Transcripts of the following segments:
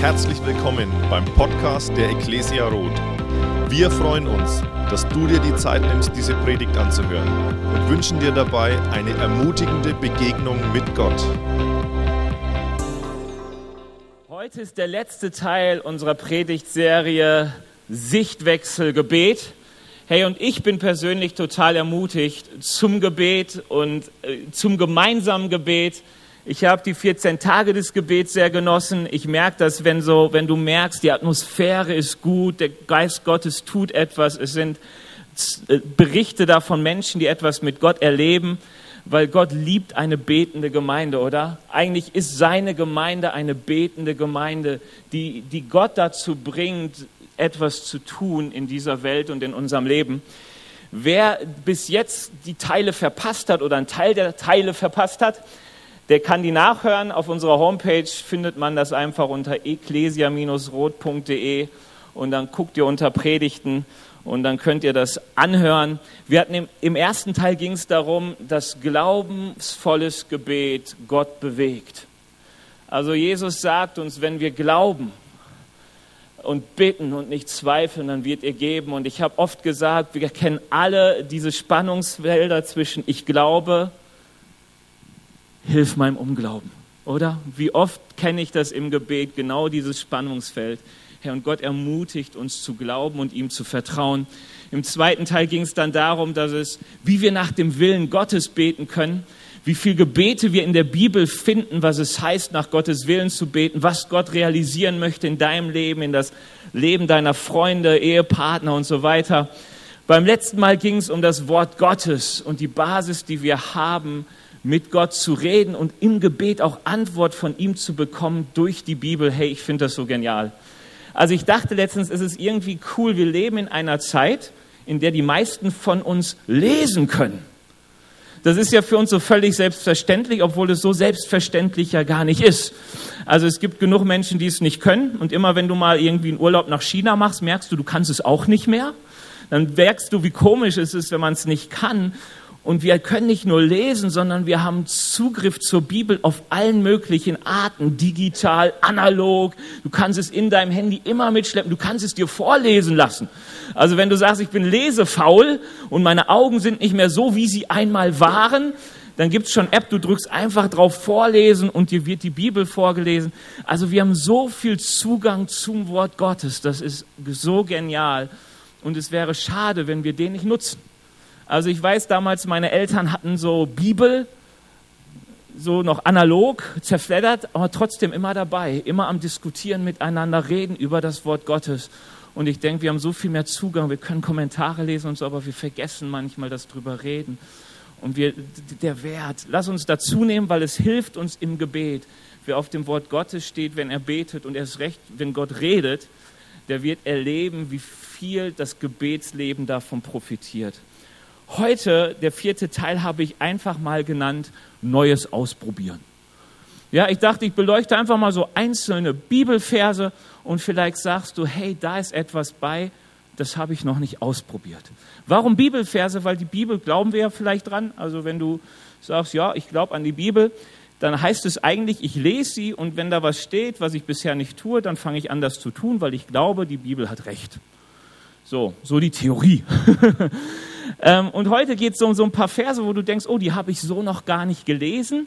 Herzlich willkommen beim Podcast der Ecclesia Roth. Wir freuen uns, dass du dir die Zeit nimmst, diese Predigt anzuhören und wünschen dir dabei eine ermutigende Begegnung mit Gott. Heute ist der letzte Teil unserer Predigtserie Sichtwechsel Gebet. Hey, und ich bin persönlich total ermutigt zum Gebet und äh, zum gemeinsamen Gebet. Ich habe die 14 Tage des Gebets sehr genossen. Ich merke das, wenn, so, wenn du merkst, die Atmosphäre ist gut, der Geist Gottes tut etwas. Es sind äh, Berichte da von Menschen, die etwas mit Gott erleben, weil Gott liebt eine betende Gemeinde, oder? Eigentlich ist seine Gemeinde eine betende Gemeinde, die, die Gott dazu bringt, etwas zu tun in dieser Welt und in unserem Leben. Wer bis jetzt die Teile verpasst hat oder einen Teil der Teile verpasst hat, der kann die nachhören. Auf unserer Homepage findet man das einfach unter ecclesia-rot.de und dann guckt ihr unter Predigten und dann könnt ihr das anhören. Wir hatten im, im ersten Teil ging es darum, dass glaubensvolles Gebet Gott bewegt. Also Jesus sagt uns, wenn wir glauben und bitten und nicht zweifeln, dann wird er geben. Und ich habe oft gesagt, wir kennen alle diese Spannungsfelder zwischen ich glaube hilf meinem Unglauben. Oder? Wie oft kenne ich das im Gebet, genau dieses Spannungsfeld. Herr, und Gott ermutigt uns zu glauben und ihm zu vertrauen. Im zweiten Teil ging es dann darum, dass es, wie wir nach dem Willen Gottes beten können, wie viele Gebete wir in der Bibel finden, was es heißt, nach Gottes Willen zu beten, was Gott realisieren möchte in deinem Leben, in das Leben deiner Freunde, Ehepartner und so weiter. Beim letzten Mal ging es um das Wort Gottes und die Basis, die wir haben, mit Gott zu reden und im Gebet auch Antwort von ihm zu bekommen durch die Bibel. Hey, ich finde das so genial. Also ich dachte letztens, es ist irgendwie cool, wir leben in einer Zeit, in der die meisten von uns lesen können. Das ist ja für uns so völlig selbstverständlich, obwohl es so selbstverständlich ja gar nicht ist. Also es gibt genug Menschen, die es nicht können. Und immer wenn du mal irgendwie einen Urlaub nach China machst, merkst du, du kannst es auch nicht mehr. Dann merkst du, wie komisch es ist, wenn man es nicht kann. Und wir können nicht nur lesen, sondern wir haben Zugriff zur Bibel auf allen möglichen Arten, digital, analog. Du kannst es in deinem Handy immer mitschleppen. Du kannst es dir vorlesen lassen. Also wenn du sagst, ich bin lesefaul und meine Augen sind nicht mehr so, wie sie einmal waren, dann gibt's schon App, du drückst einfach drauf vorlesen und dir wird die Bibel vorgelesen. Also wir haben so viel Zugang zum Wort Gottes. Das ist so genial. Und es wäre schade, wenn wir den nicht nutzen. Also ich weiß damals, meine Eltern hatten so Bibel, so noch analog, zerfleddert, aber trotzdem immer dabei, immer am Diskutieren miteinander, reden über das Wort Gottes. Und ich denke, wir haben so viel mehr Zugang, wir können Kommentare lesen und so, aber wir vergessen manchmal das drüber reden. Und wir, der Wert, lass uns dazu nehmen, weil es hilft uns im Gebet. Wer auf dem Wort Gottes steht, wenn er betet und erst recht, wenn Gott redet, der wird erleben, wie viel das Gebetsleben davon profitiert. Heute, der vierte Teil, habe ich einfach mal genannt, Neues ausprobieren. Ja, ich dachte, ich beleuchte einfach mal so einzelne Bibelverse und vielleicht sagst du, hey, da ist etwas bei, das habe ich noch nicht ausprobiert. Warum Bibelverse? Weil die Bibel glauben wir ja vielleicht dran. Also wenn du sagst, ja, ich glaube an die Bibel, dann heißt es eigentlich, ich lese sie und wenn da was steht, was ich bisher nicht tue, dann fange ich an, das zu tun, weil ich glaube, die Bibel hat recht. So, so die Theorie. Ähm, und heute geht es um so ein paar Verse, wo du denkst, oh, die habe ich so noch gar nicht gelesen.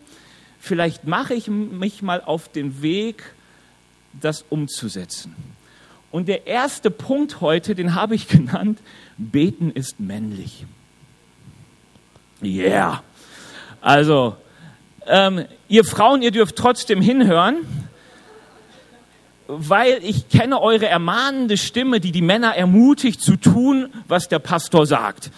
Vielleicht mache ich mich mal auf den Weg, das umzusetzen. Und der erste Punkt heute, den habe ich genannt, beten ist männlich. Yeah. Also, ähm, ihr Frauen, ihr dürft trotzdem hinhören, weil ich kenne eure ermahnende Stimme, die die Männer ermutigt zu tun, was der Pastor sagt.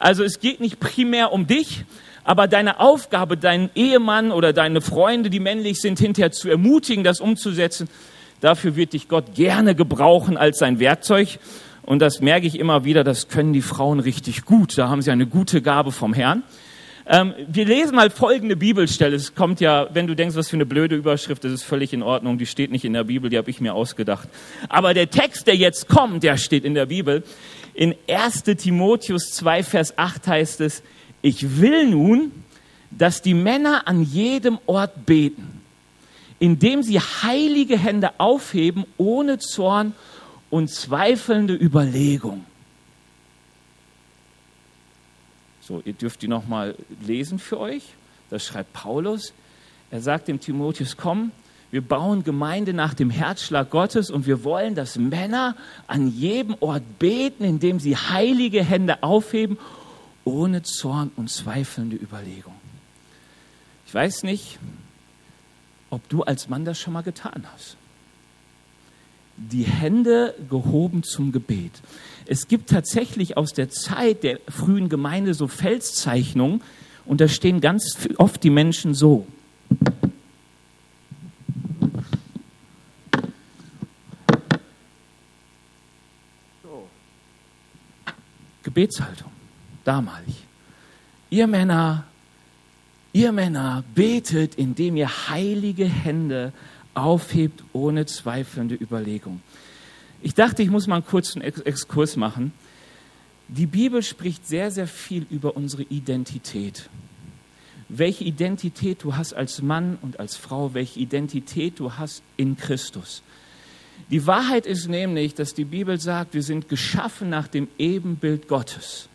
Also es geht nicht primär um dich, aber deine Aufgabe, deinen Ehemann oder deine Freunde, die männlich sind, hinterher zu ermutigen, das umzusetzen, dafür wird dich Gott gerne gebrauchen als sein Werkzeug. Und das merke ich immer wieder, das können die Frauen richtig gut. Da haben sie eine gute Gabe vom Herrn. Ähm, wir lesen mal folgende Bibelstelle. Es kommt ja, wenn du denkst, was für eine blöde Überschrift, das ist völlig in Ordnung. Die steht nicht in der Bibel, die habe ich mir ausgedacht. Aber der Text, der jetzt kommt, der steht in der Bibel. In 1 Timotheus 2, Vers 8 heißt es, ich will nun, dass die Männer an jedem Ort beten, indem sie heilige Hände aufheben, ohne Zorn und zweifelnde Überlegung. So, ihr dürft die nochmal lesen für euch. Das schreibt Paulus. Er sagt dem Timotheus, komm, wir bauen Gemeinde nach dem Herzschlag Gottes und wir wollen, dass Männer an jedem Ort beten, indem sie heilige Hände aufheben, ohne Zorn und zweifelnde Überlegung. Ich weiß nicht, ob du als Mann das schon mal getan hast. Die Hände gehoben zum Gebet. Es gibt tatsächlich aus der Zeit der frühen Gemeinde so Felszeichnungen und da stehen ganz oft die Menschen so. Gebetshaltung, damalig. Ihr Männer, ihr Männer, betet, indem ihr heilige Hände aufhebt ohne zweifelnde Überlegung. Ich dachte, ich muss mal einen kurzen Exkurs machen. Die Bibel spricht sehr, sehr viel über unsere Identität. Welche Identität du hast als Mann und als Frau, welche Identität du hast in Christus. Die Wahrheit ist nämlich, dass die Bibel sagt, wir sind geschaffen nach dem Ebenbild Gottes.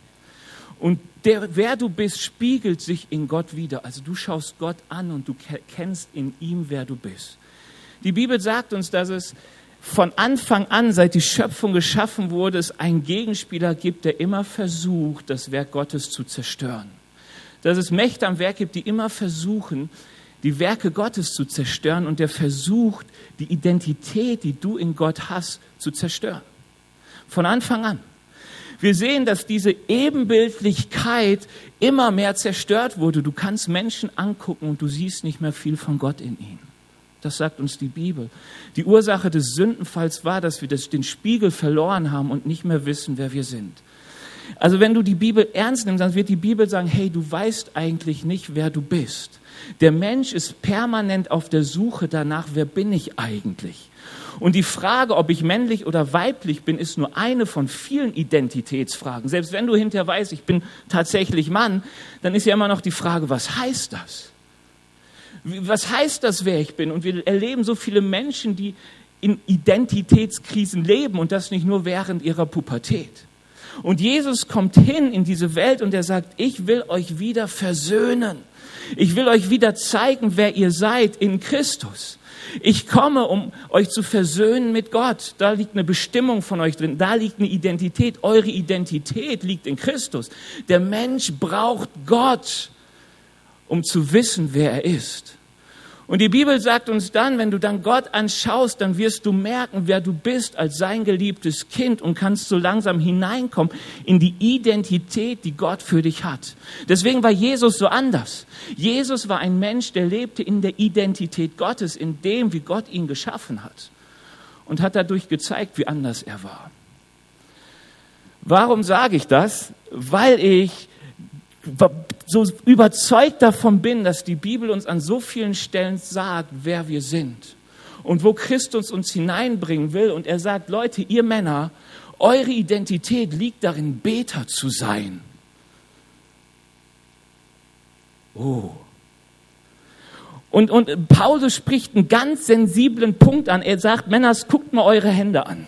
Und der, wer du bist, spiegelt sich in Gott wieder. Also du schaust Gott an und du kennst in ihm, wer du bist. Die Bibel sagt uns, dass es von Anfang an, seit die Schöpfung geschaffen wurde, es einen Gegenspieler gibt, der immer versucht, das Werk Gottes zu zerstören. Dass es Mächte am Werk gibt, die immer versuchen, die Werke Gottes zu zerstören und der versucht, die Identität, die du in Gott hast, zu zerstören. Von Anfang an. Wir sehen, dass diese Ebenbildlichkeit immer mehr zerstört wurde. Du kannst Menschen angucken und du siehst nicht mehr viel von Gott in ihnen. Das sagt uns die Bibel. Die Ursache des Sündenfalls war, dass wir das, den Spiegel verloren haben und nicht mehr wissen, wer wir sind. Also wenn du die Bibel ernst nimmst, dann wird die Bibel sagen, hey, du weißt eigentlich nicht, wer du bist. Der Mensch ist permanent auf der Suche danach, wer bin ich eigentlich? Und die Frage, ob ich männlich oder weiblich bin, ist nur eine von vielen Identitätsfragen. Selbst wenn du hinterher weißt, ich bin tatsächlich Mann, dann ist ja immer noch die Frage, was heißt das? Was heißt das, wer ich bin? Und wir erleben so viele Menschen, die in Identitätskrisen leben und das nicht nur während ihrer Pubertät. Und Jesus kommt hin in diese Welt und er sagt, ich will euch wieder versöhnen. Ich will euch wieder zeigen, wer ihr seid in Christus. Ich komme, um euch zu versöhnen mit Gott. Da liegt eine Bestimmung von euch drin. Da liegt eine Identität. Eure Identität liegt in Christus. Der Mensch braucht Gott, um zu wissen, wer er ist. Und die Bibel sagt uns dann, wenn du dann Gott anschaust, dann wirst du merken, wer du bist als sein geliebtes Kind und kannst so langsam hineinkommen in die Identität, die Gott für dich hat. Deswegen war Jesus so anders. Jesus war ein Mensch, der lebte in der Identität Gottes, in dem, wie Gott ihn geschaffen hat. Und hat dadurch gezeigt, wie anders er war. Warum sage ich das? Weil ich so überzeugt davon bin, dass die Bibel uns an so vielen Stellen sagt, wer wir sind und wo Christus uns hineinbringen will. Und er sagt, Leute, ihr Männer, eure Identität liegt darin, Beter zu sein. Oh. Und, und Paulus spricht einen ganz sensiblen Punkt an. Er sagt, Männers, guckt mal eure Hände an.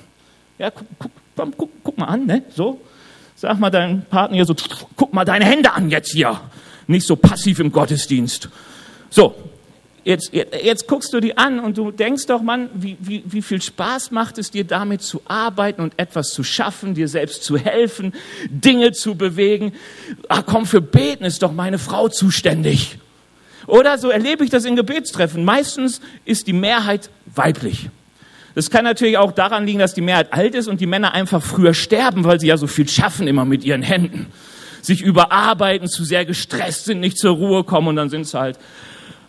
Ja, guck, guck, guck, guck mal an, ne? So. Sag mal deinem Partner hier so, guck mal deine Hände an jetzt hier. Nicht so passiv im Gottesdienst. So, jetzt, jetzt guckst du die an und du denkst doch, Mann, wie, wie, wie viel Spaß macht es dir damit zu arbeiten und etwas zu schaffen, dir selbst zu helfen, Dinge zu bewegen. Ach komm, für Beten ist doch meine Frau zuständig. Oder so erlebe ich das in Gebetstreffen. Meistens ist die Mehrheit weiblich. Das kann natürlich auch daran liegen, dass die Mehrheit alt ist und die Männer einfach früher sterben, weil sie ja so viel schaffen immer mit ihren Händen. Sich überarbeiten, zu sehr gestresst sind, nicht zur Ruhe kommen und dann sind sie halt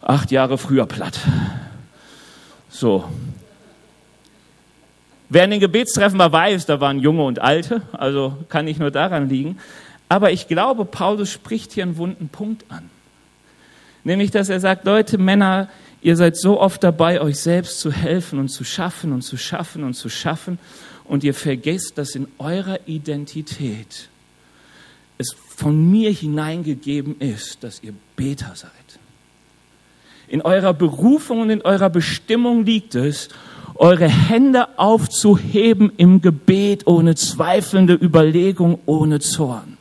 acht Jahre früher platt. So. Wer in den Gebetstreffen war, weiß, da waren Junge und Alte, also kann nicht nur daran liegen. Aber ich glaube, Paulus spricht hier einen wunden Punkt an. Nämlich, dass er sagt, Leute, Männer, Ihr seid so oft dabei, euch selbst zu helfen und zu schaffen und zu schaffen und zu schaffen. Und ihr vergesst, dass in eurer Identität es von mir hineingegeben ist, dass ihr Beter seid. In eurer Berufung und in eurer Bestimmung liegt es, eure Hände aufzuheben im Gebet ohne zweifelnde Überlegung, ohne Zorn.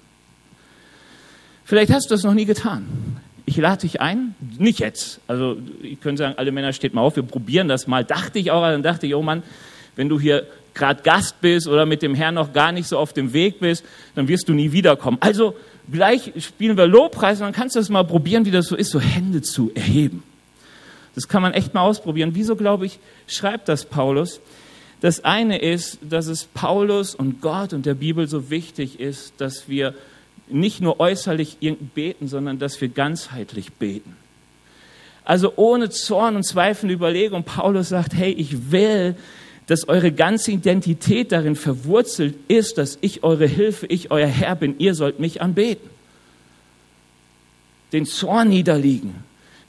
Vielleicht hast du das noch nie getan. Ich lade dich ein, nicht jetzt. Also ich könnte sagen, alle Männer steht mal auf, wir probieren das mal. Dachte ich auch, dann dachte ich, oh Mann, wenn du hier gerade Gast bist oder mit dem Herrn noch gar nicht so auf dem Weg bist, dann wirst du nie wiederkommen. Also gleich spielen wir Lobpreis und dann kannst du das mal probieren, wie das so ist, so Hände zu erheben. Das kann man echt mal ausprobieren. Wieso, glaube ich, schreibt das Paulus? Das eine ist, dass es Paulus und Gott und der Bibel so wichtig ist, dass wir nicht nur äußerlich beten, sondern dass wir ganzheitlich beten. Also ohne Zorn und Zweifel und Überlegung. Paulus sagt, hey, ich will, dass eure ganze Identität darin verwurzelt ist, dass ich eure Hilfe, ich euer Herr bin, ihr sollt mich anbeten. Den Zorn niederliegen,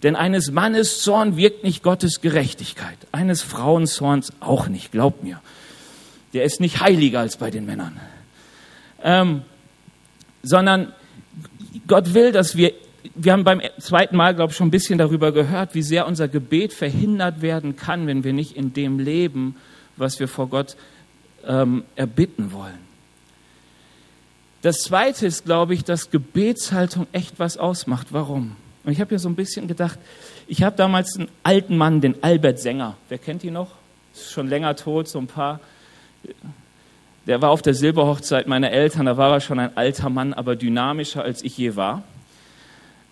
denn eines Mannes Zorn wirkt nicht Gottes Gerechtigkeit. Eines Frauenzorns auch nicht, glaubt mir. Der ist nicht heiliger als bei den Männern. Ähm, sondern Gott will, dass wir, wir haben beim zweiten Mal, glaube ich, schon ein bisschen darüber gehört, wie sehr unser Gebet verhindert werden kann, wenn wir nicht in dem leben, was wir vor Gott ähm, erbitten wollen. Das zweite ist, glaube ich, dass Gebetshaltung echt was ausmacht. Warum? Und ich habe ja so ein bisschen gedacht, ich habe damals einen alten Mann, den Albert Sänger. Wer kennt ihn noch? Ist schon länger tot, so ein paar. Der war auf der Silberhochzeit meiner Eltern, da war er schon ein alter Mann, aber dynamischer als ich je war.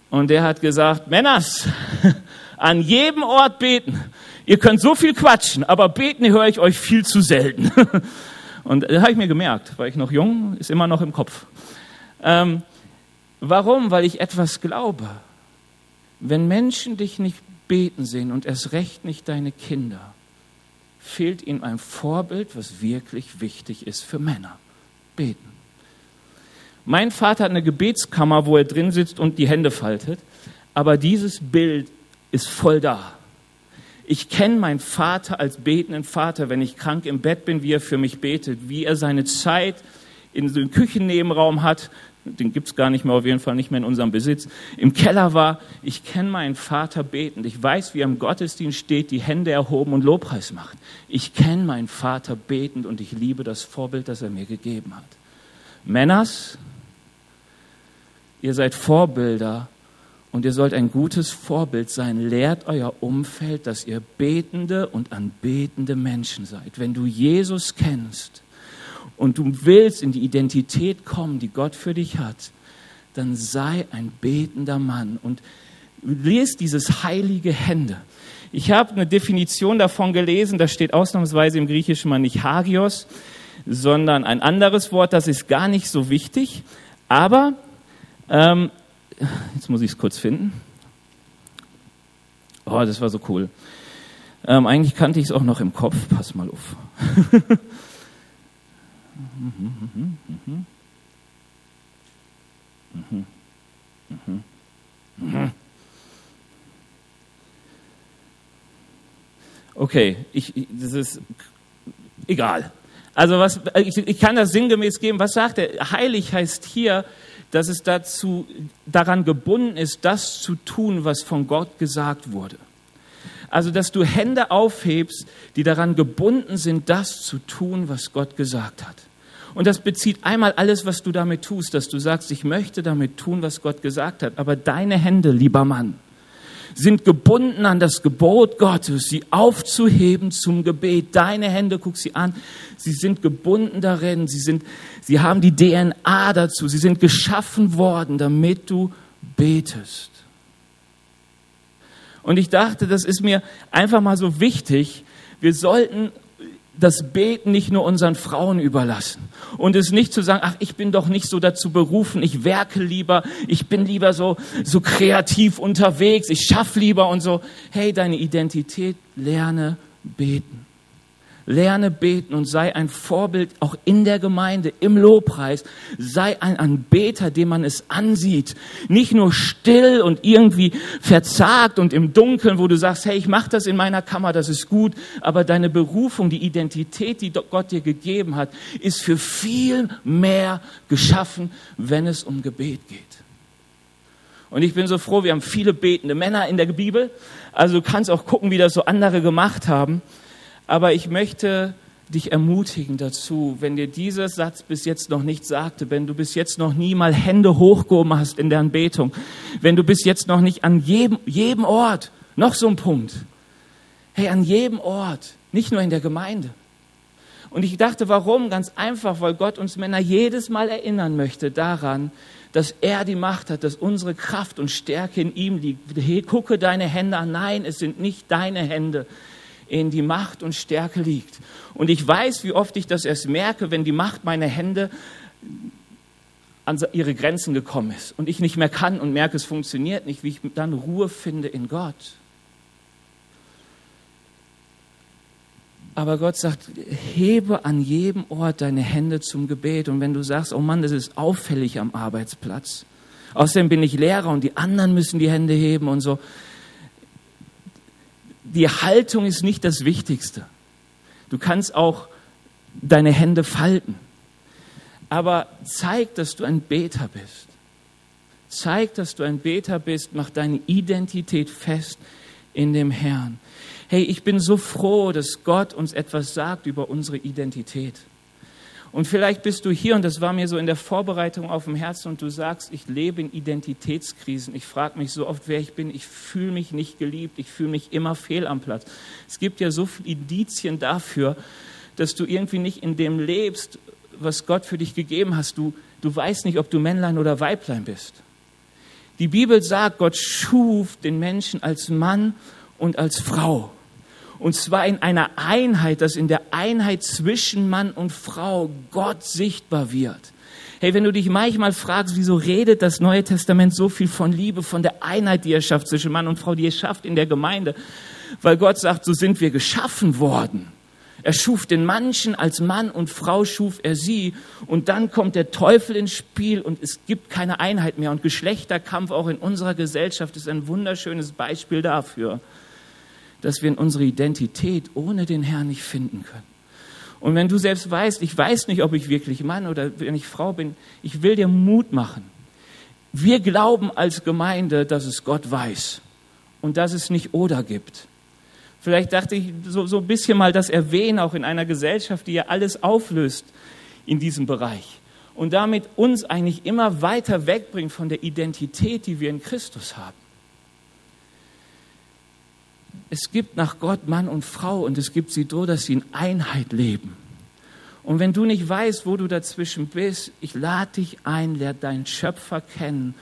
Und der hat gesagt, Männers, an jedem Ort beten. Ihr könnt so viel quatschen, aber beten höre ich euch viel zu selten. Und das habe ich mir gemerkt, weil ich noch jung, ist immer noch im Kopf. Ähm, warum? Weil ich etwas glaube. Wenn Menschen dich nicht beten sehen und erst recht nicht deine Kinder, fehlt ihnen ein Vorbild, was wirklich wichtig ist für Männer. Beten. Mein Vater hat eine Gebetskammer, wo er drin sitzt und die Hände faltet, aber dieses Bild ist voll da. Ich kenne meinen Vater als betenden Vater, wenn ich krank im Bett bin, wie er für mich betet, wie er seine Zeit in den Küchennebenraum hat, den gibt es gar nicht mehr, auf jeden Fall nicht mehr in unserem Besitz, im Keller war. Ich kenne meinen Vater betend. Ich weiß, wie er im Gottesdienst steht, die Hände erhoben und Lobpreis macht. Ich kenne meinen Vater betend und ich liebe das Vorbild, das er mir gegeben hat. Männers, ihr seid Vorbilder und ihr sollt ein gutes Vorbild sein. Lehrt euer Umfeld, dass ihr betende und anbetende Menschen seid. Wenn du Jesus kennst, und du willst in die Identität kommen, die Gott für dich hat, dann sei ein betender Mann und lest dieses heilige Hände. Ich habe eine Definition davon gelesen, da steht ausnahmsweise im Griechischen mal nicht Hagios, sondern ein anderes Wort, das ist gar nicht so wichtig, aber ähm, jetzt muss ich es kurz finden. Oh, das war so cool. Ähm, eigentlich kannte ich es auch noch im Kopf. Pass mal auf. Okay, ich, das ist egal. Also was, ich, ich kann das sinngemäß geben. Was sagt er? Heilig heißt hier, dass es dazu, daran gebunden ist, das zu tun, was von Gott gesagt wurde. Also, dass du Hände aufhebst, die daran gebunden sind, das zu tun, was Gott gesagt hat. Und das bezieht einmal alles, was du damit tust, dass du sagst, ich möchte damit tun, was Gott gesagt hat. Aber deine Hände, lieber Mann, sind gebunden an das Gebot Gottes, sie aufzuheben zum Gebet. Deine Hände, guck sie an, sie sind gebunden darin, sie, sind, sie haben die DNA dazu, sie sind geschaffen worden, damit du betest. Und ich dachte, das ist mir einfach mal so wichtig. Wir sollten das Beten nicht nur unseren Frauen überlassen und es nicht zu sagen, ach, ich bin doch nicht so dazu berufen, ich werke lieber, ich bin lieber so, so kreativ unterwegs, ich schaffe lieber und so. Hey, deine Identität lerne beten. Lerne beten und sei ein Vorbild auch in der Gemeinde, im Lobpreis. Sei ein Anbeter, dem man es ansieht. Nicht nur still und irgendwie verzagt und im Dunkeln, wo du sagst, hey, ich mache das in meiner Kammer, das ist gut. Aber deine Berufung, die Identität, die Gott dir gegeben hat, ist für viel mehr geschaffen, wenn es um Gebet geht. Und ich bin so froh, wir haben viele betende Männer in der Bibel. Also du kannst auch gucken, wie das so andere gemacht haben. Aber ich möchte dich ermutigen dazu, wenn dir dieser Satz bis jetzt noch nicht sagte, wenn du bis jetzt noch nie mal Hände hochgehoben hast in der Anbetung, wenn du bis jetzt noch nicht an jedem, jedem Ort, noch so ein Punkt, hey, an jedem Ort, nicht nur in der Gemeinde. Und ich dachte, warum? Ganz einfach, weil Gott uns Männer jedes Mal erinnern möchte daran, dass er die Macht hat, dass unsere Kraft und Stärke in ihm liegt. Hey, gucke deine Hände an. Nein, es sind nicht deine Hände, in die Macht und Stärke liegt. Und ich weiß, wie oft ich das erst merke, wenn die Macht meiner Hände an ihre Grenzen gekommen ist und ich nicht mehr kann und merke, es funktioniert nicht, wie ich dann Ruhe finde in Gott. Aber Gott sagt, hebe an jedem Ort deine Hände zum Gebet. Und wenn du sagst, oh Mann, das ist auffällig am Arbeitsplatz. Außerdem bin ich Lehrer und die anderen müssen die Hände heben und so. Die Haltung ist nicht das Wichtigste. Du kannst auch deine Hände falten. Aber zeig, dass du ein Beter bist. Zeig, dass du ein Beter bist. Mach deine Identität fest in dem Herrn. Hey, ich bin so froh, dass Gott uns etwas sagt über unsere Identität. Und vielleicht bist du hier, und das war mir so in der Vorbereitung auf dem Herzen, und du sagst, ich lebe in Identitätskrisen. Ich frage mich so oft, wer ich bin. Ich fühle mich nicht geliebt. Ich fühle mich immer fehl am Platz. Es gibt ja so viele Indizien dafür, dass du irgendwie nicht in dem lebst, was Gott für dich gegeben hast. Du, du weißt nicht, ob du Männlein oder Weiblein bist. Die Bibel sagt, Gott schuf den Menschen als Mann und als Frau. Und zwar in einer Einheit, dass in der Einheit zwischen Mann und Frau Gott sichtbar wird. Hey, wenn du dich manchmal fragst, wieso redet das Neue Testament so viel von Liebe, von der Einheit, die er schafft zwischen Mann und Frau, die er schafft in der Gemeinde, weil Gott sagt, so sind wir geschaffen worden. Er schuf den Menschen als Mann und Frau schuf er sie. Und dann kommt der Teufel ins Spiel und es gibt keine Einheit mehr. Und Geschlechterkampf auch in unserer Gesellschaft ist ein wunderschönes Beispiel dafür dass wir in unsere Identität ohne den Herrn nicht finden können. Und wenn du selbst weißt, ich weiß nicht, ob ich wirklich Mann oder wenn ich Frau bin, ich will dir Mut machen. Wir glauben als Gemeinde, dass es Gott weiß und dass es nicht oder gibt. Vielleicht dachte ich so, so ein bisschen mal das erwähnen, auch in einer Gesellschaft, die ja alles auflöst in diesem Bereich und damit uns eigentlich immer weiter wegbringt von der Identität, die wir in Christus haben es gibt nach Gott Mann und Frau und es gibt sie so, dass sie in Einheit leben. Und wenn du nicht weißt, wo du dazwischen bist, ich lade dich ein, lerne deinen Schöpfer kennen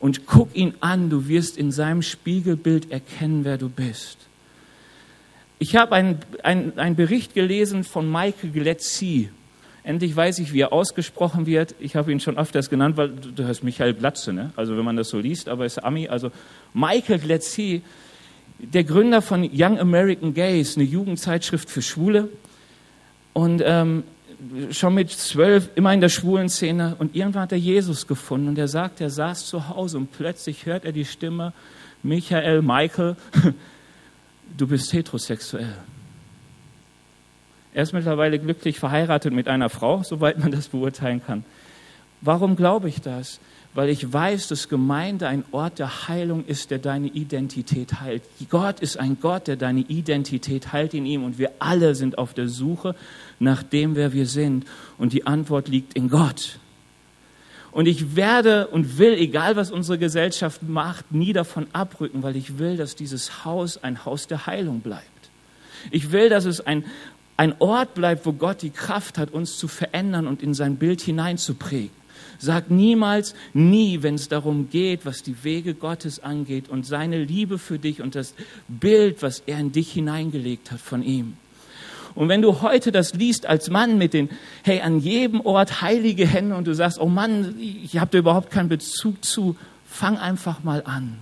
und guck ihn an, du wirst in seinem Spiegelbild erkennen, wer du bist. Ich habe einen ein Bericht gelesen von Michael Gletzi. Endlich weiß ich, wie er ausgesprochen wird. Ich habe ihn schon öfters genannt, weil du hast Michael Glatze, ne? also wenn man das so liest, aber er ist Ami. Also Michael Gletzi der Gründer von Young American Gays, eine Jugendzeitschrift für Schwule. Und ähm, schon mit zwölf immer in der schwulen Szene. Und irgendwann hat er Jesus gefunden. Und er sagt, er saß zu Hause und plötzlich hört er die Stimme, Michael, Michael, du bist heterosexuell. Er ist mittlerweile glücklich verheiratet mit einer Frau, soweit man das beurteilen kann. Warum glaube ich das? Weil ich weiß, dass Gemeinde ein Ort der Heilung ist, der deine Identität heilt. Gott ist ein Gott, der deine Identität heilt in ihm und wir alle sind auf der Suche nach dem, wer wir sind und die Antwort liegt in Gott. Und ich werde und will, egal was unsere Gesellschaft macht, nie davon abrücken, weil ich will, dass dieses Haus ein Haus der Heilung bleibt. Ich will, dass es ein, ein Ort bleibt, wo Gott die Kraft hat, uns zu verändern und in sein Bild hineinzuprägen. Sag niemals nie, wenn es darum geht, was die Wege Gottes angeht und seine Liebe für dich und das Bild, was er in dich hineingelegt hat von ihm. Und wenn du heute das liest als Mann mit den, hey, an jedem Ort heilige Hände und du sagst, oh Mann, ich habe da überhaupt keinen Bezug zu, fang einfach mal an.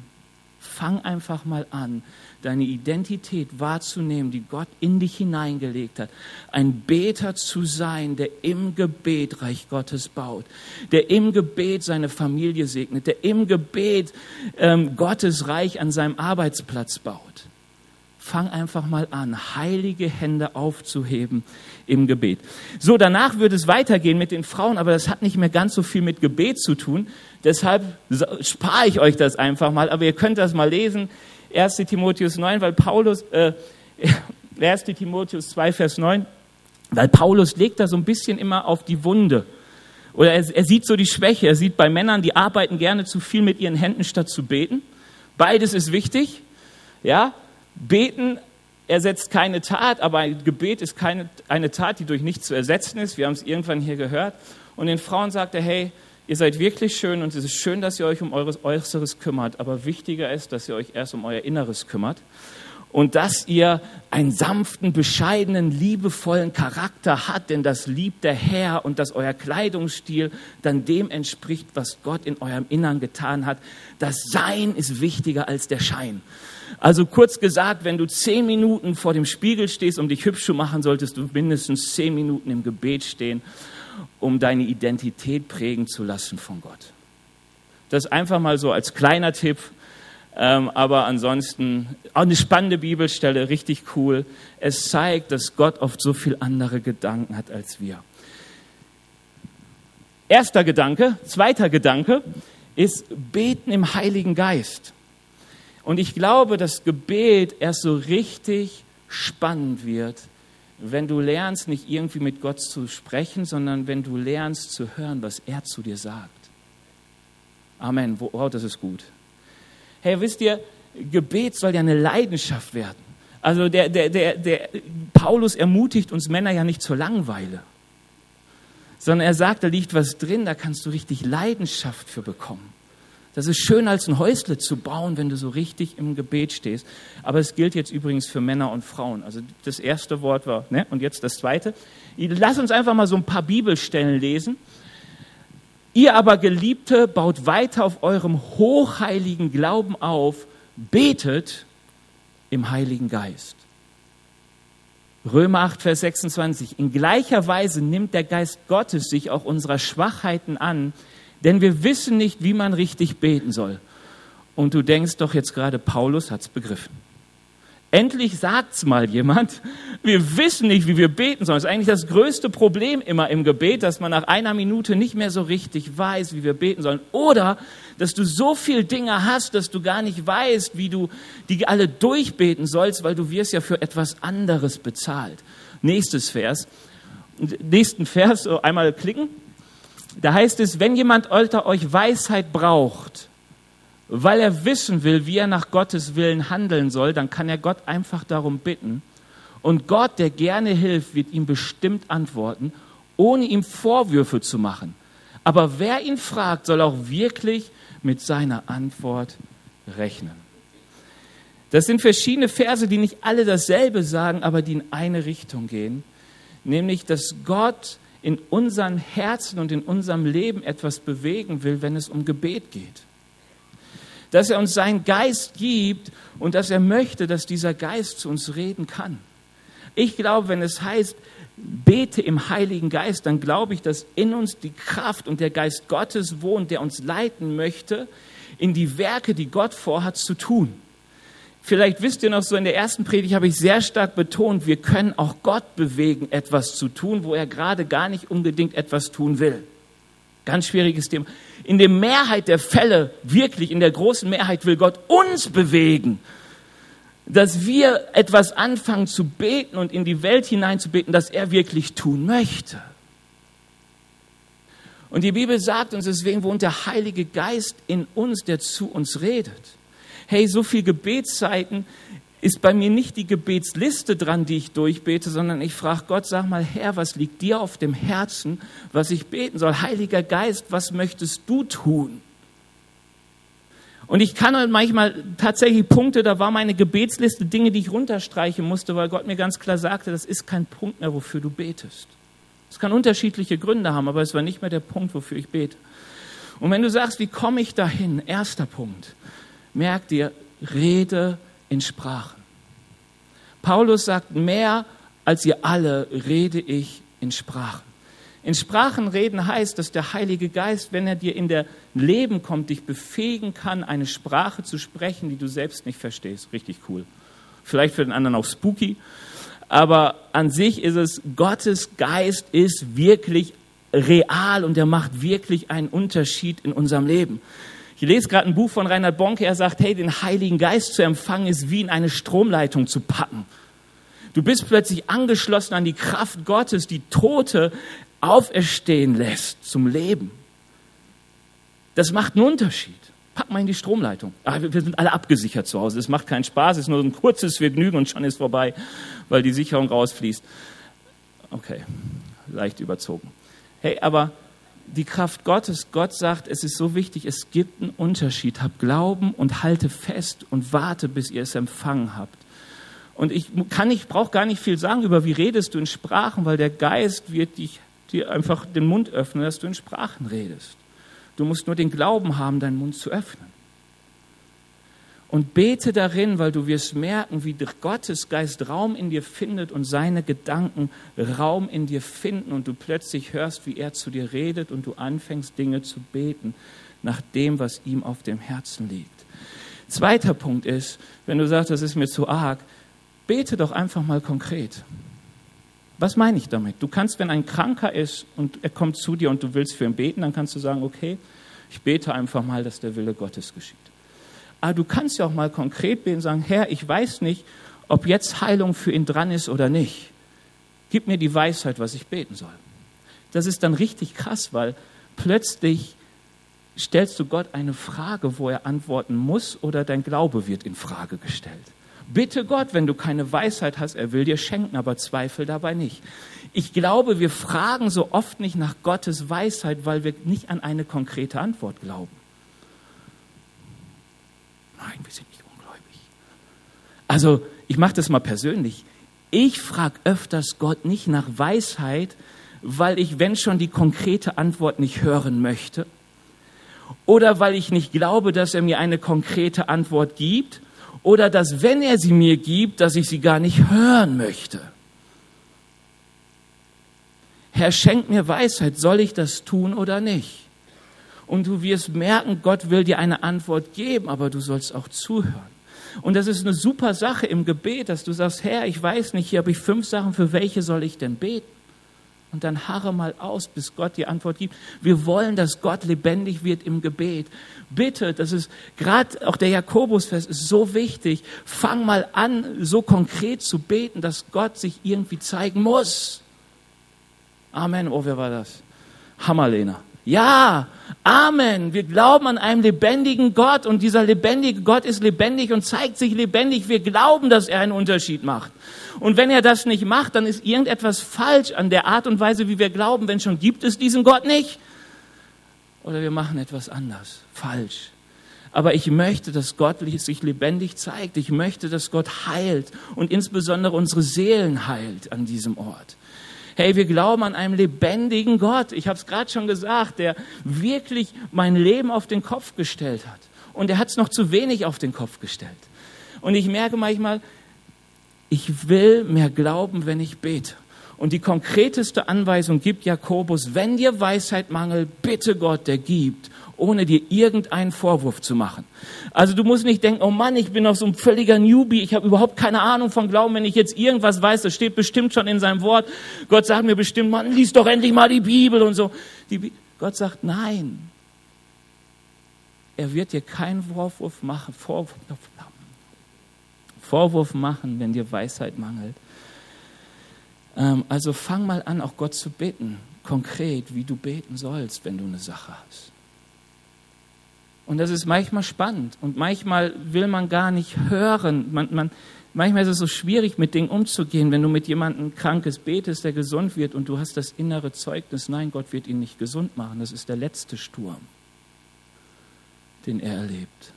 Fang einfach mal an, deine Identität wahrzunehmen, die Gott in dich hineingelegt hat. Ein Beter zu sein, der im Gebet Reich Gottes baut, der im Gebet seine Familie segnet, der im Gebet ähm, Gottes Reich an seinem Arbeitsplatz baut. Fang einfach mal an, heilige Hände aufzuheben im Gebet. So, danach wird es weitergehen mit den Frauen, aber das hat nicht mehr ganz so viel mit Gebet zu tun. Deshalb spare ich euch das einfach mal, aber ihr könnt das mal lesen. 1. Timotheus 9, weil Paulus, äh, 1. Timotheus 2, Vers 9, weil Paulus legt da so ein bisschen immer auf die Wunde. Oder er, er sieht so die Schwäche. Er sieht bei Männern, die arbeiten gerne zu viel mit ihren Händen statt zu beten. Beides ist wichtig. Ja, beten ersetzt keine Tat, aber ein Gebet ist keine, eine Tat, die durch nichts zu ersetzen ist. Wir haben es irgendwann hier gehört. Und den Frauen sagt er, hey, ihr seid wirklich schön und es ist schön, dass ihr euch um eures Äußeres kümmert, aber wichtiger ist, dass ihr euch erst um euer Inneres kümmert und dass ihr einen sanften, bescheidenen, liebevollen Charakter habt, denn das liebt der Herr und dass euer Kleidungsstil dann dem entspricht, was Gott in eurem Innern getan hat. Das Sein ist wichtiger als der Schein. Also kurz gesagt, wenn du zehn Minuten vor dem Spiegel stehst, um dich hübsch zu machen, solltest du mindestens zehn Minuten im Gebet stehen, um deine Identität prägen zu lassen von Gott. Das einfach mal so als kleiner Tipp ähm, aber ansonsten auch eine spannende Bibelstelle, richtig cool. Es zeigt, dass Gott oft so viel andere Gedanken hat als wir. Erster Gedanke, zweiter Gedanke ist Beten im Heiligen Geist. Und ich glaube, dass Gebet erst so richtig spannend wird, wenn du lernst, nicht irgendwie mit Gott zu sprechen, sondern wenn du lernst zu hören, was er zu dir sagt. Amen. Wow, das ist gut. Hey, wisst ihr, Gebet soll ja eine Leidenschaft werden. Also der, der, der, der Paulus ermutigt uns Männer ja nicht zur Langeweile, sondern er sagt, da liegt was drin, da kannst du richtig Leidenschaft für bekommen. Das ist schön, als ein Häusle zu bauen, wenn du so richtig im Gebet stehst. Aber es gilt jetzt übrigens für Männer und Frauen. Also das erste Wort war, ne? und jetzt das zweite. Lass uns einfach mal so ein paar Bibelstellen lesen. Ihr aber Geliebte baut weiter auf eurem hochheiligen Glauben auf, betet im Heiligen Geist. Römer 8, Vers 26. In gleicher Weise nimmt der Geist Gottes sich auch unserer Schwachheiten an, denn wir wissen nicht, wie man richtig beten soll. Und du denkst doch jetzt gerade, Paulus hat's begriffen. Endlich sagt's mal jemand. Wir wissen nicht, wie wir beten sollen. Das ist eigentlich das größte Problem immer im Gebet, dass man nach einer Minute nicht mehr so richtig weiß, wie wir beten sollen. Oder, dass du so viel Dinge hast, dass du gar nicht weißt, wie du die alle durchbeten sollst, weil du wirst ja für etwas anderes bezahlt. Nächstes Vers. Nächsten Vers, einmal klicken. Da heißt es, wenn jemand unter euch Weisheit braucht, weil er wissen will, wie er nach Gottes Willen handeln soll, dann kann er Gott einfach darum bitten. Und Gott, der gerne hilft, wird ihm bestimmt antworten, ohne ihm Vorwürfe zu machen. Aber wer ihn fragt, soll auch wirklich mit seiner Antwort rechnen. Das sind verschiedene Verse, die nicht alle dasselbe sagen, aber die in eine Richtung gehen, nämlich dass Gott in unseren Herzen und in unserem Leben etwas bewegen will, wenn es um Gebet geht dass er uns seinen Geist gibt und dass er möchte, dass dieser Geist zu uns reden kann. Ich glaube, wenn es heißt, bete im Heiligen Geist, dann glaube ich, dass in uns die Kraft und der Geist Gottes wohnt, der uns leiten möchte, in die Werke, die Gott vorhat, zu tun. Vielleicht wisst ihr noch so, in der ersten Predigt habe ich sehr stark betont, wir können auch Gott bewegen, etwas zu tun, wo er gerade gar nicht unbedingt etwas tun will. Ganz schwieriges Thema. In der Mehrheit der Fälle, wirklich in der großen Mehrheit, will Gott uns bewegen, dass wir etwas anfangen zu beten und in die Welt hinein zu beten, das er wirklich tun möchte. Und die Bibel sagt uns, deswegen wohnt der Heilige Geist in uns, der zu uns redet. Hey, so viel Gebetszeiten, ist bei mir nicht die Gebetsliste dran, die ich durchbete, sondern ich frage Gott, sag mal, Herr, was liegt dir auf dem Herzen, was ich beten soll? Heiliger Geist, was möchtest du tun? Und ich kann halt manchmal tatsächlich Punkte, da war meine Gebetsliste Dinge, die ich runterstreichen musste, weil Gott mir ganz klar sagte, das ist kein Punkt mehr, wofür du betest. Es kann unterschiedliche Gründe haben, aber es war nicht mehr der Punkt, wofür ich bete. Und wenn du sagst, wie komme ich dahin? Erster Punkt. Merk dir, rede in Sprachen. Paulus sagt, mehr als ihr alle rede ich in Sprachen. In Sprachen reden heißt, dass der Heilige Geist, wenn er dir in der Leben kommt, dich befähigen kann, eine Sprache zu sprechen, die du selbst nicht verstehst. Richtig cool. vielleicht für den anderen auch spooky. Aber an sich ist es, Gottes Geist ist wirklich real und er macht wirklich einen Unterschied in unserem Leben. Ich lese gerade ein Buch von Reinhard Bonke, er sagt, hey, den Heiligen Geist zu empfangen ist wie in eine Stromleitung zu packen. Du bist plötzlich angeschlossen an die Kraft Gottes, die Tote auferstehen lässt zum Leben. Das macht einen Unterschied. Pack mal in die Stromleitung. Ah, wir sind alle abgesichert zu Hause. Es macht keinen Spaß, es ist nur ein kurzes Vergnügen und schon ist vorbei, weil die Sicherung rausfließt. Okay, leicht überzogen. Hey, aber die Kraft Gottes, Gott sagt, es ist so wichtig, es gibt einen Unterschied. Hab Glauben und halte fest und warte, bis ihr es empfangen habt. Und ich kann nicht, brauche gar nicht viel sagen über, wie redest du in Sprachen, weil der Geist wird dich, dir einfach den Mund öffnen, dass du in Sprachen redest. Du musst nur den Glauben haben, deinen Mund zu öffnen. Und bete darin, weil du wirst merken, wie Gottes Geist Raum in dir findet und seine Gedanken Raum in dir finden und du plötzlich hörst, wie er zu dir redet und du anfängst Dinge zu beten nach dem, was ihm auf dem Herzen liegt. Zweiter Punkt ist, wenn du sagst, das ist mir zu arg, bete doch einfach mal konkret. Was meine ich damit? Du kannst, wenn ein Kranker ist und er kommt zu dir und du willst für ihn beten, dann kannst du sagen, okay, ich bete einfach mal, dass der Wille Gottes geschieht. Aber du kannst ja auch mal konkret beten und sagen, Herr, ich weiß nicht, ob jetzt Heilung für ihn dran ist oder nicht. Gib mir die Weisheit, was ich beten soll. Das ist dann richtig krass, weil plötzlich stellst du Gott eine Frage, wo er antworten muss oder dein Glaube wird in Frage gestellt. Bitte Gott, wenn du keine Weisheit hast, er will dir schenken, aber zweifel dabei nicht. Ich glaube, wir fragen so oft nicht nach Gottes Weisheit, weil wir nicht an eine konkrete Antwort glauben. Nein, wir sind nicht ungläubig. Also, ich mache das mal persönlich. Ich frage öfters Gott nicht nach Weisheit, weil ich, wenn schon, die konkrete Antwort nicht hören möchte. Oder weil ich nicht glaube, dass er mir eine konkrete Antwort gibt oder dass, wenn er sie mir gibt, dass ich sie gar nicht hören möchte. Herr, schenk mir Weisheit, soll ich das tun oder nicht? Und du wirst merken, Gott will dir eine Antwort geben, aber du sollst auch zuhören. Und das ist eine super Sache im Gebet, dass du sagst, Herr, ich weiß nicht, hier habe ich fünf Sachen, für welche soll ich denn beten? und dann harre mal aus, bis Gott die Antwort gibt. Wir wollen, dass Gott lebendig wird im Gebet. Bitte, das ist gerade auch der Jakobusfest ist so wichtig. Fang mal an, so konkret zu beten, dass Gott sich irgendwie zeigen muss. Amen. Oh, wer war das? Hammerlena. Ja, Amen. Wir glauben an einen lebendigen Gott und dieser lebendige Gott ist lebendig und zeigt sich lebendig. Wir glauben, dass er einen Unterschied macht. Und wenn er das nicht macht, dann ist irgendetwas falsch an der Art und Weise, wie wir glauben. Wenn schon gibt es diesen Gott nicht. Oder wir machen etwas anders, falsch. Aber ich möchte, dass Gott sich lebendig zeigt. Ich möchte, dass Gott heilt und insbesondere unsere Seelen heilt an diesem Ort. Hey, wir glauben an einen lebendigen Gott. Ich habe es gerade schon gesagt, der wirklich mein Leben auf den Kopf gestellt hat. Und er hat es noch zu wenig auf den Kopf gestellt. Und ich merke manchmal, ich will mehr glauben, wenn ich bete. Und die konkreteste Anweisung gibt Jakobus, wenn dir Weisheit mangelt, bitte Gott, der gibt, ohne dir irgendeinen Vorwurf zu machen. Also du musst nicht denken, oh Mann, ich bin noch so ein völliger Newbie, ich habe überhaupt keine Ahnung von Glauben, wenn ich jetzt irgendwas weiß, das steht bestimmt schon in seinem Wort. Gott sagt mir bestimmt, Mann, lies doch endlich mal die Bibel und so. Die, Gott sagt, nein. Er wird dir keinen Vorwurf machen, Vorwurf, Vorwurf machen, wenn dir Weisheit mangelt. Ähm, also fang mal an, auch Gott zu bitten, konkret, wie du beten sollst, wenn du eine Sache hast. Und das ist manchmal spannend und manchmal will man gar nicht hören. Man, man, manchmal ist es so schwierig, mit Dingen umzugehen, wenn du mit jemandem Krankes betest, der gesund wird und du hast das innere Zeugnis, nein, Gott wird ihn nicht gesund machen. Das ist der letzte Sturm, den er erlebt.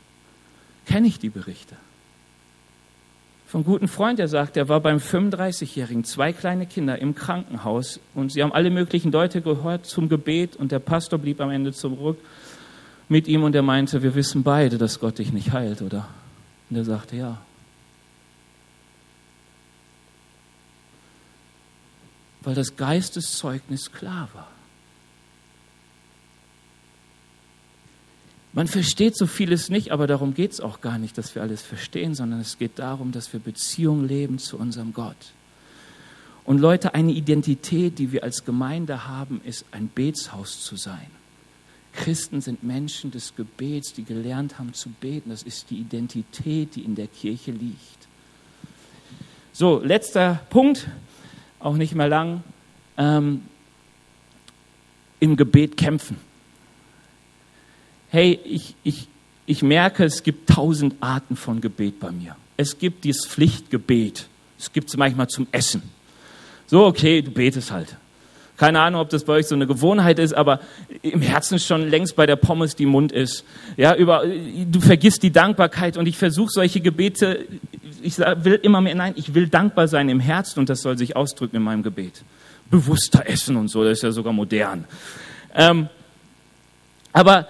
Kenne ich die Berichte? Von guten Freund, der sagt, er war beim 35-Jährigen, zwei kleine Kinder im Krankenhaus und sie haben alle möglichen Leute gehört zum Gebet und der Pastor blieb am Ende zurück mit ihm und er meinte, wir wissen beide, dass Gott dich nicht heilt, oder? Und er sagte, ja. Weil das Geisteszeugnis klar war. Man versteht so vieles nicht, aber darum geht es auch gar nicht, dass wir alles verstehen, sondern es geht darum, dass wir Beziehung leben zu unserem Gott. Und Leute, eine Identität, die wir als Gemeinde haben, ist ein Betshaus zu sein. Christen sind Menschen des Gebets, die gelernt haben zu beten. Das ist die Identität, die in der Kirche liegt. So, letzter Punkt, auch nicht mehr lang. Ähm, Im Gebet kämpfen. Hey, ich, ich, ich merke, es gibt tausend Arten von Gebet bei mir. Es gibt dieses Pflichtgebet. Es gibt es manchmal zum Essen. So, okay, du betest halt. Keine Ahnung, ob das bei euch so eine Gewohnheit ist, aber im Herzen schon längst bei der Pommes die Mund ist. Ja, über, du vergisst die Dankbarkeit und ich versuche solche Gebete, ich will immer mehr, nein, ich will dankbar sein im Herzen und das soll sich ausdrücken in meinem Gebet. Bewusster essen und so, das ist ja sogar modern. Ähm, aber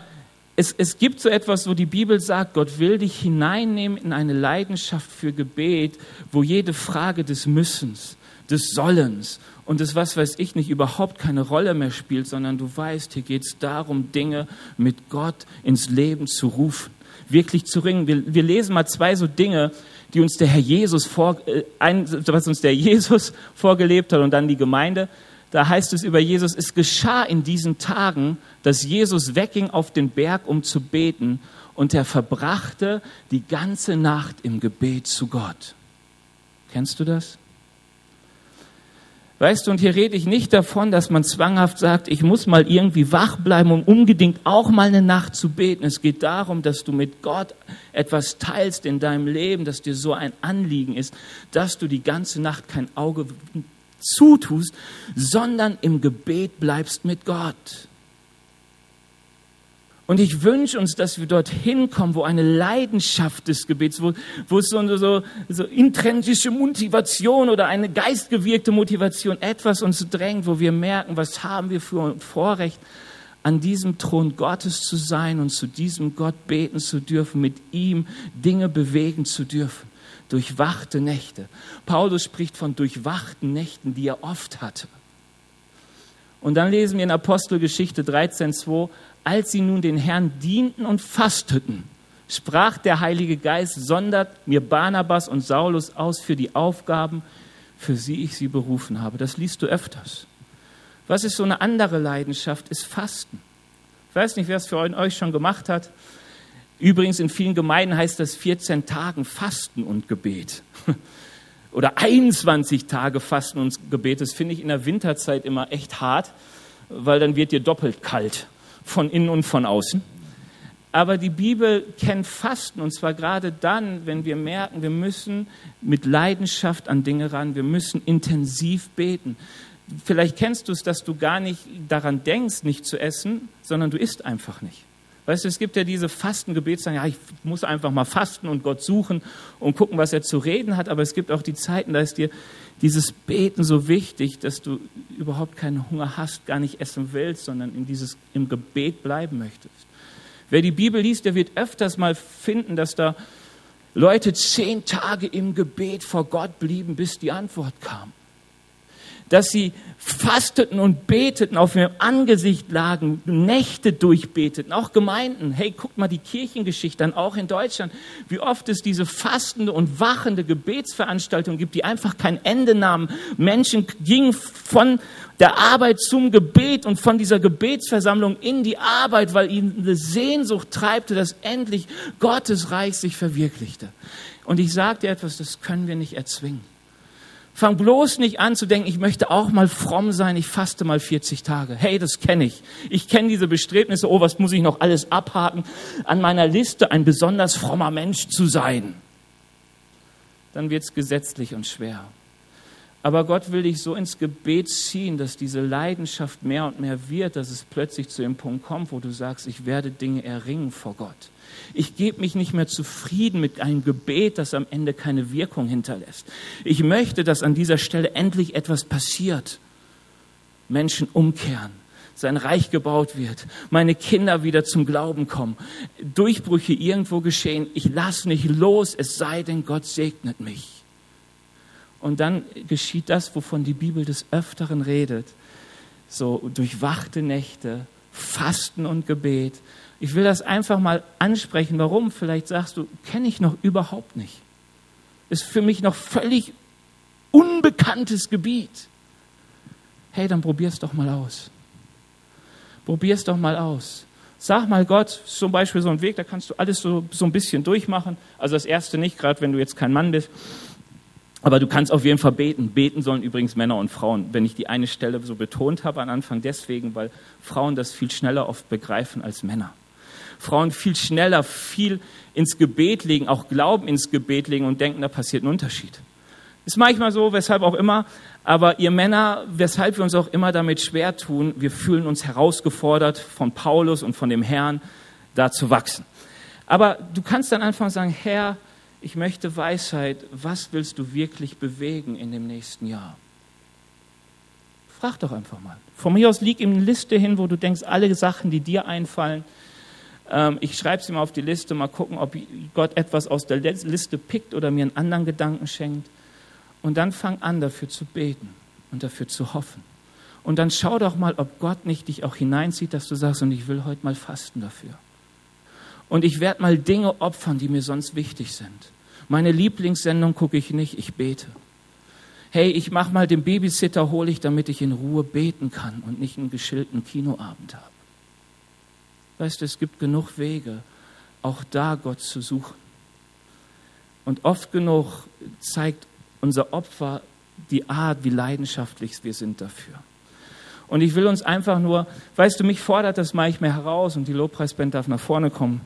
es, es gibt so etwas, wo die Bibel sagt, Gott will dich hineinnehmen in eine Leidenschaft für Gebet, wo jede Frage des Müssens, des Sollens und des was weiß ich nicht überhaupt keine Rolle mehr spielt, sondern du weißt, hier geht es darum, Dinge mit Gott ins Leben zu rufen, wirklich zu ringen. Wir, wir lesen mal zwei so Dinge, die uns der Herr Jesus vor, äh, ein, was uns der Jesus vorgelebt hat und dann die Gemeinde. Da heißt es über Jesus, es geschah in diesen Tagen, dass Jesus wegging auf den Berg, um zu beten, und er verbrachte die ganze Nacht im Gebet zu Gott. Kennst du das? Weißt du, und hier rede ich nicht davon, dass man zwanghaft sagt, ich muss mal irgendwie wach bleiben, um unbedingt auch mal eine Nacht zu beten. Es geht darum, dass du mit Gott etwas teilst in deinem Leben, dass dir so ein Anliegen ist, dass du die ganze Nacht kein Auge zutust, sondern im Gebet bleibst mit Gott. Und ich wünsche uns, dass wir dorthin kommen, wo eine Leidenschaft des Gebets, wo, wo es so, so, so intrinsische Motivation oder eine geistgewirkte Motivation etwas uns drängt, wo wir merken, was haben wir für ein Vorrecht, an diesem Thron Gottes zu sein und zu diesem Gott beten zu dürfen, mit ihm Dinge bewegen zu dürfen. Durchwachte Nächte. Paulus spricht von durchwachten Nächten, die er oft hatte. Und dann lesen wir in Apostelgeschichte 13,2, als sie nun den Herrn dienten und fasteten, sprach der Heilige Geist, sondert mir Barnabas und Saulus aus für die Aufgaben, für sie ich sie berufen habe. Das liest du öfters. Was ist so eine andere Leidenschaft? Ist Fasten. Ich weiß nicht, wer es für euch schon gemacht hat. Übrigens, in vielen Gemeinden heißt das 14 Tagen Fasten und Gebet. Oder 21 Tage Fasten und Gebet. Das finde ich in der Winterzeit immer echt hart, weil dann wird dir doppelt kalt von innen und von außen. Aber die Bibel kennt Fasten und zwar gerade dann, wenn wir merken, wir müssen mit Leidenschaft an Dinge ran, wir müssen intensiv beten. Vielleicht kennst du es, dass du gar nicht daran denkst, nicht zu essen, sondern du isst einfach nicht. Weißt du, es gibt ja diese Fastengebetszeiten, ja, ich muss einfach mal fasten und Gott suchen und gucken, was er zu reden hat, aber es gibt auch die Zeiten, da ist dir dieses Beten so wichtig, dass du überhaupt keinen Hunger hast, gar nicht essen willst, sondern in dieses, im Gebet bleiben möchtest. Wer die Bibel liest, der wird öfters mal finden, dass da Leute zehn Tage im Gebet vor Gott blieben, bis die Antwort kam dass sie fasteten und beteten, auf ihrem Angesicht lagen, Nächte durchbeteten, auch Gemeinden. Hey, guckt mal die Kirchengeschichte an, auch in Deutschland, wie oft es diese fastende und wachende Gebetsveranstaltungen gibt, die einfach kein Ende nahmen. Menschen gingen von der Arbeit zum Gebet und von dieser Gebetsversammlung in die Arbeit, weil ihnen eine Sehnsucht treibte, dass endlich Gottes Reich sich verwirklichte. Und ich dir etwas, das können wir nicht erzwingen. Fang bloß nicht an zu denken, ich möchte auch mal fromm sein, ich faste mal 40 Tage. Hey, das kenne ich. Ich kenne diese Bestrebnisse, oh, was muss ich noch alles abhaken, an meiner Liste ein besonders frommer Mensch zu sein. Dann wird es gesetzlich und schwer. Aber Gott will dich so ins Gebet ziehen, dass diese Leidenschaft mehr und mehr wird, dass es plötzlich zu dem Punkt kommt, wo du sagst, ich werde Dinge erringen vor Gott. Ich gebe mich nicht mehr zufrieden mit einem Gebet, das am Ende keine Wirkung hinterlässt. Ich möchte, dass an dieser Stelle endlich etwas passiert. Menschen umkehren, sein Reich gebaut wird, meine Kinder wieder zum Glauben kommen, Durchbrüche irgendwo geschehen. Ich lasse nicht los, es sei denn, Gott segnet mich. Und dann geschieht das, wovon die Bibel des Öfteren redet. So durchwachte Nächte, Fasten und Gebet, Ich will das einfach mal ansprechen. Warum? Vielleicht sagst du, kenne ich noch überhaupt nicht. Ist für mich noch völlig unbekanntes Gebiet. Hey, dann probier's doch mal aus. Probier's doch mal aus. Sag mal Gott, zum Beispiel so ein Weg, da kannst du alles so, so ein bisschen durchmachen. Also das erste nicht, gerade wenn du jetzt kein Mann bist. Aber du kannst auf jeden Fall beten. Beten sollen übrigens Männer und Frauen. Wenn ich die eine Stelle so betont habe am Anfang, deswegen, weil Frauen das viel schneller oft begreifen als Männer. Frauen viel schneller, viel ins Gebet legen, auch Glauben ins Gebet legen und denken, da passiert ein Unterschied. Ist manchmal so, weshalb auch immer. Aber ihr Männer, weshalb wir uns auch immer damit schwer tun, wir fühlen uns herausgefordert von Paulus und von dem Herrn, da zu wachsen. Aber du kannst dann einfach sagen, Herr, ich möchte Weisheit. Was willst du wirklich bewegen in dem nächsten Jahr? Frag doch einfach mal. Von mir aus liegt ihm eine Liste hin, wo du denkst, alle Sachen, die dir einfallen. Ähm, ich schreibe sie mal auf die Liste, mal gucken, ob Gott etwas aus der Liste pickt oder mir einen anderen Gedanken schenkt. Und dann fang an, dafür zu beten und dafür zu hoffen. Und dann schau doch mal, ob Gott nicht dich auch hineinzieht, dass du sagst, und ich will heute mal fasten dafür. Und ich werde mal Dinge opfern, die mir sonst wichtig sind. Meine Lieblingssendung gucke ich nicht, ich bete. Hey, ich mache mal den Babysitter, hole ich, damit ich in Ruhe beten kann und nicht einen geschildten Kinoabend habe. Weißt du, es gibt genug Wege, auch da Gott zu suchen. Und oft genug zeigt unser Opfer die Art, wie leidenschaftlich wir sind dafür. Und ich will uns einfach nur, weißt du, mich fordert das manchmal heraus und die Lobpreisband darf nach vorne kommen.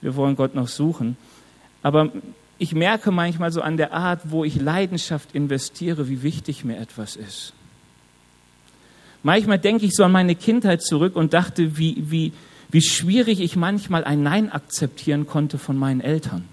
Wir wollen Gott noch suchen. Aber ich merke manchmal so an der Art, wo ich Leidenschaft investiere, wie wichtig mir etwas ist. Manchmal denke ich so an meine Kindheit zurück und dachte, wie, wie, wie schwierig ich manchmal ein Nein akzeptieren konnte von meinen Eltern.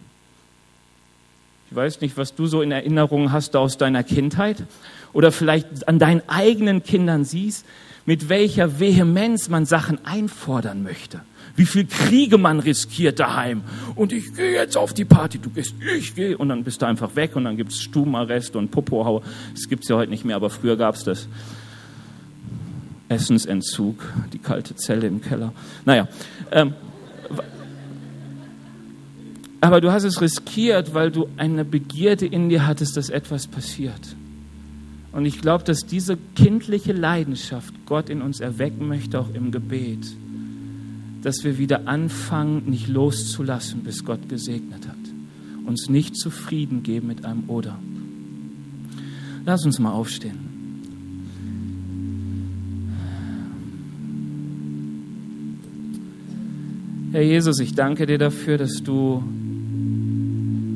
Ich weiß nicht, was du so in Erinnerung hast aus deiner Kindheit oder vielleicht an deinen eigenen Kindern siehst, mit welcher Vehemenz man Sachen einfordern möchte. Wie viel Kriege man riskiert daheim. Und ich gehe jetzt auf die Party, du gehst, ich gehe. Und dann bist du einfach weg und dann gibt es Stubenarrest und Popohau. Das gibt es ja heute nicht mehr, aber früher gab es das. Essensentzug, die kalte Zelle im Keller. Naja, ähm, aber du hast es riskiert, weil du eine Begierde in dir hattest, dass etwas passiert. Und ich glaube, dass diese kindliche Leidenschaft Gott in uns erwecken möchte, auch im Gebet. Dass wir wieder anfangen, nicht loszulassen, bis Gott gesegnet hat. Uns nicht zufrieden geben mit einem Oder. Lass uns mal aufstehen. Herr Jesus, ich danke dir dafür, dass du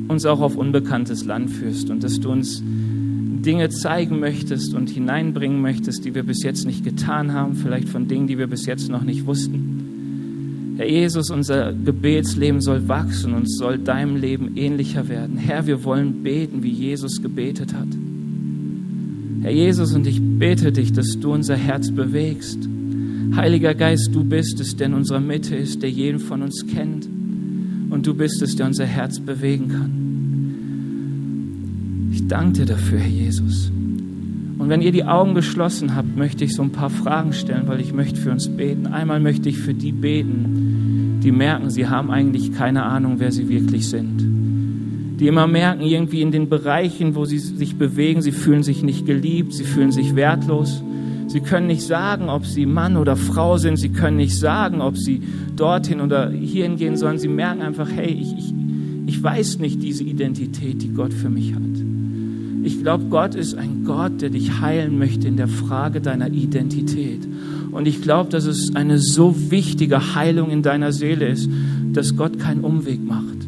uns auch auf unbekanntes Land führst und dass du uns Dinge zeigen möchtest und hineinbringen möchtest, die wir bis jetzt nicht getan haben, vielleicht von Dingen, die wir bis jetzt noch nicht wussten. Herr Jesus, unser Gebetsleben soll wachsen und soll deinem Leben ähnlicher werden. Herr, wir wollen beten, wie Jesus gebetet hat. Herr Jesus, und ich bete dich, dass du unser Herz bewegst. Heiliger Geist, du bist es, der in unserer Mitte ist, der jeden von uns kennt. Und du bist es, der unser Herz bewegen kann. Ich danke dir dafür, Herr Jesus. Und wenn ihr die Augen geschlossen habt, möchte ich so ein paar Fragen stellen, weil ich möchte für uns beten. Einmal möchte ich für die beten, die merken, sie haben eigentlich keine Ahnung, wer sie wirklich sind. Die immer merken, irgendwie in den Bereichen, wo sie sich bewegen, sie fühlen sich nicht geliebt, sie fühlen sich wertlos. Sie können nicht sagen, ob sie Mann oder Frau sind. Sie können nicht sagen, ob sie dorthin oder hierhin gehen sollen. Sie merken einfach, hey, ich, ich, ich weiß nicht diese Identität, die Gott für mich hat. Ich glaube, Gott ist ein Gott, der dich heilen möchte in der Frage deiner Identität. Und ich glaube, dass es eine so wichtige Heilung in deiner Seele ist, dass Gott keinen Umweg macht.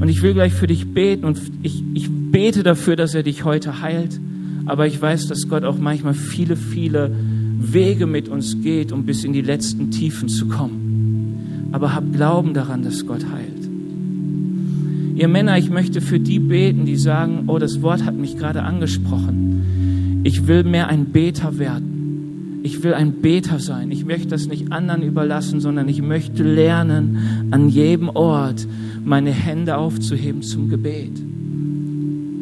Und ich will gleich für dich beten und ich, ich bete dafür, dass er dich heute heilt. Aber ich weiß, dass Gott auch manchmal viele, viele Wege mit uns geht, um bis in die letzten Tiefen zu kommen. Aber hab Glauben daran, dass Gott heilt. Ihr Männer, ich möchte für die beten, die sagen, oh, das Wort hat mich gerade angesprochen. Ich will mehr ein Beter werden. Ich will ein Beter sein. Ich möchte das nicht anderen überlassen, sondern ich möchte lernen, an jedem Ort meine Hände aufzuheben zum Gebet.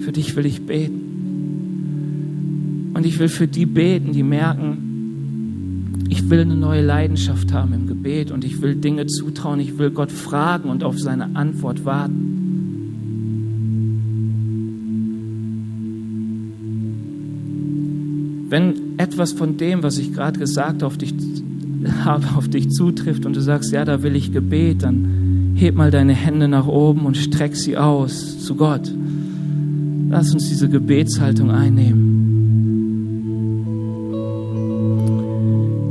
Für dich will ich beten. Und ich will für die beten, die merken, ich will eine neue Leidenschaft haben im Gebet und ich will Dinge zutrauen, ich will Gott fragen und auf seine Antwort warten. Wenn etwas von dem, was ich gerade gesagt auf dich habe, auf dich zutrifft und du sagst, ja, da will ich Gebet, dann heb mal deine Hände nach oben und streck sie aus zu Gott. Lass uns diese Gebetshaltung einnehmen.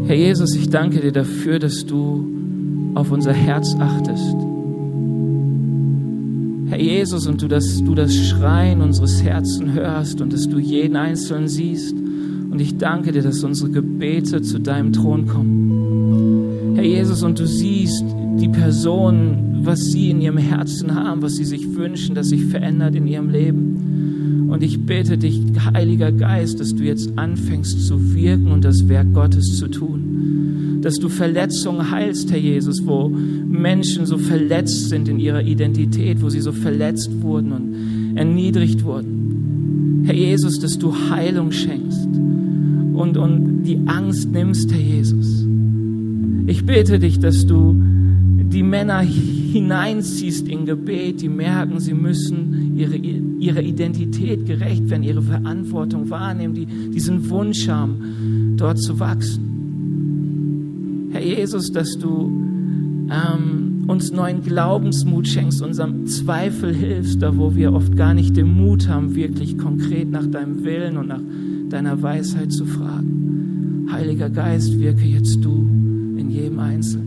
Herr Jesus, ich danke dir dafür, dass du auf unser Herz achtest. Herr Jesus, und du, dass du das Schreien unseres Herzens hörst und dass du jeden Einzelnen siehst. Und ich danke dir, dass unsere Gebete zu deinem Thron kommen. Herr Jesus, und du siehst die Personen, was sie in ihrem Herzen haben, was sie sich wünschen, dass sich verändert in ihrem Leben. Und ich bitte dich, Heiliger Geist, dass du jetzt anfängst zu wirken und das Werk Gottes zu tun. Dass du Verletzungen heilst, Herr Jesus, wo Menschen so verletzt sind in ihrer Identität, wo sie so verletzt wurden und erniedrigt wurden. Herr Jesus, dass du Heilung schenkst und, und die Angst nimmst, Herr Jesus. Ich bete dich, dass du die Männer hineinziehst in Gebet, die merken, sie müssen ihre, ihrer Identität gerecht werden, ihre Verantwortung wahrnehmen, die diesen Wunsch haben, dort zu wachsen. Herr Jesus, dass du ähm, uns neuen Glaubensmut schenkst, unserem Zweifel hilfst, da wo wir oft gar nicht den Mut haben, wirklich konkret nach deinem Willen und nach deiner Weisheit zu fragen. Heiliger Geist, wirke jetzt du in jedem Einzelnen.